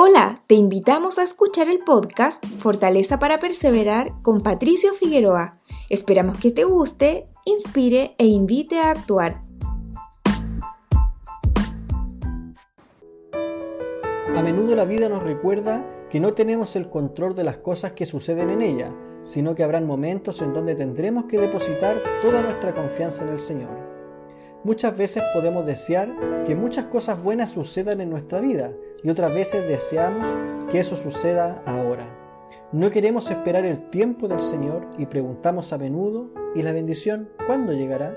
Hola, te invitamos a escuchar el podcast Fortaleza para Perseverar con Patricio Figueroa. Esperamos que te guste, inspire e invite a actuar. A menudo la vida nos recuerda que no tenemos el control de las cosas que suceden en ella, sino que habrán momentos en donde tendremos que depositar toda nuestra confianza en el Señor. Muchas veces podemos desear que muchas cosas buenas sucedan en nuestra vida y otras veces deseamos que eso suceda ahora. No queremos esperar el tiempo del Señor y preguntamos a menudo, ¿y la bendición cuándo llegará?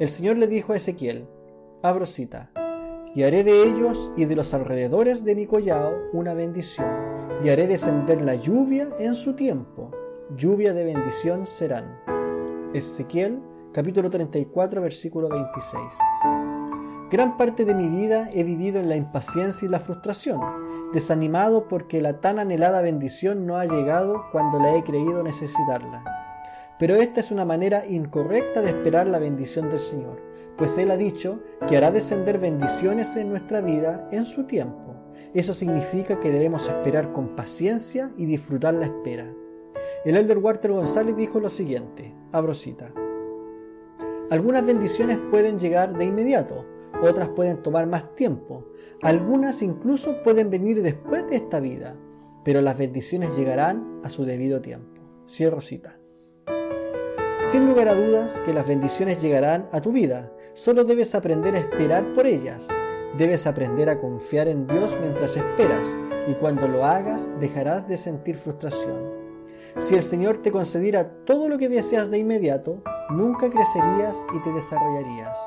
El Señor le dijo a Ezequiel, abro cita, y haré de ellos y de los alrededores de mi collado una bendición, y haré descender la lluvia en su tiempo, lluvia de bendición serán. Ezequiel capítulo 34, versículo 26. Gran parte de mi vida he vivido en la impaciencia y la frustración, desanimado porque la tan anhelada bendición no ha llegado cuando la he creído necesitarla. Pero esta es una manera incorrecta de esperar la bendición del Señor, pues Él ha dicho que hará descender bendiciones en nuestra vida en su tiempo. Eso significa que debemos esperar con paciencia y disfrutar la espera. El elder Walter González dijo lo siguiente, abro cita. Algunas bendiciones pueden llegar de inmediato, otras pueden tomar más tiempo, algunas incluso pueden venir después de esta vida, pero las bendiciones llegarán a su debido tiempo. Cierro cita. Sin lugar a dudas que las bendiciones llegarán a tu vida, solo debes aprender a esperar por ellas. Debes aprender a confiar en Dios mientras esperas y cuando lo hagas dejarás de sentir frustración. Si el Señor te concediera todo lo que deseas de inmediato, nunca crecerías y te desarrollarías.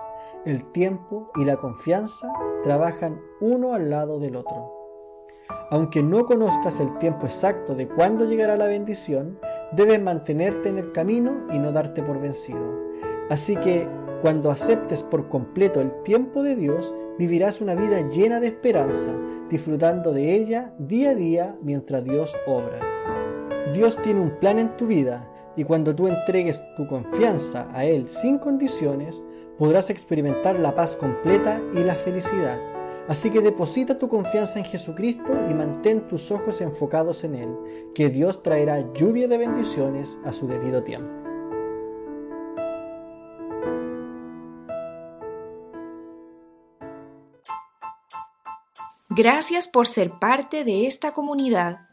El tiempo y la confianza trabajan uno al lado del otro. Aunque no conozcas el tiempo exacto de cuándo llegará la bendición, debes mantenerte en el camino y no darte por vencido. Así que cuando aceptes por completo el tiempo de Dios, vivirás una vida llena de esperanza, disfrutando de ella día a día mientras Dios obra. Dios tiene un plan en tu vida y cuando tú entregues tu confianza a Él sin condiciones, podrás experimentar la paz completa y la felicidad. Así que deposita tu confianza en Jesucristo y mantén tus ojos enfocados en Él, que Dios traerá lluvia de bendiciones a su debido tiempo. Gracias por ser parte de esta comunidad.